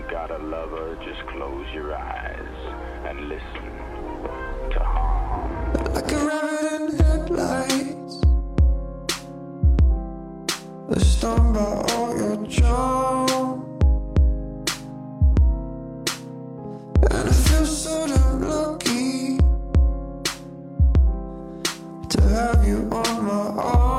don't got a lover, just close your eyes and listen to Honne. Like a rabbit in headlights, they're by all your charm. And I feel so damn lucky to have you on my arm.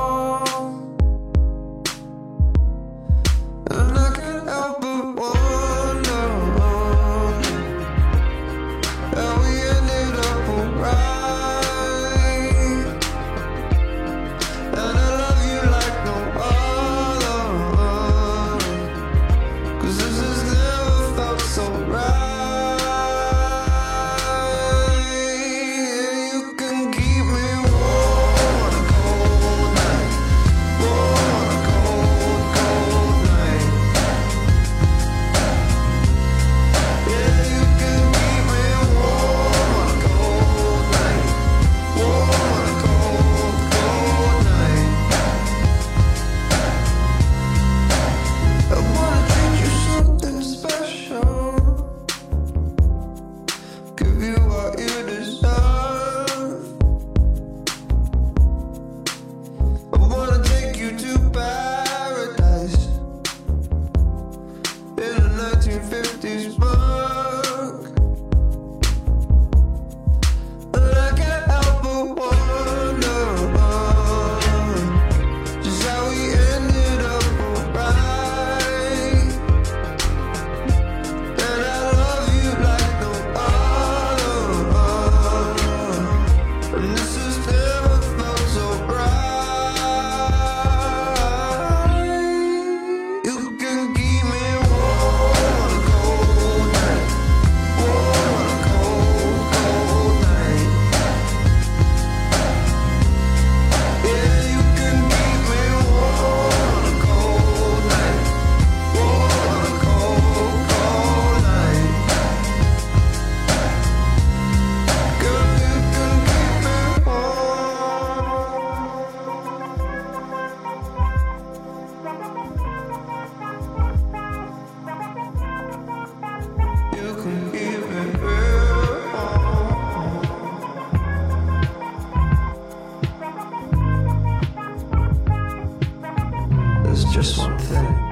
just one thing.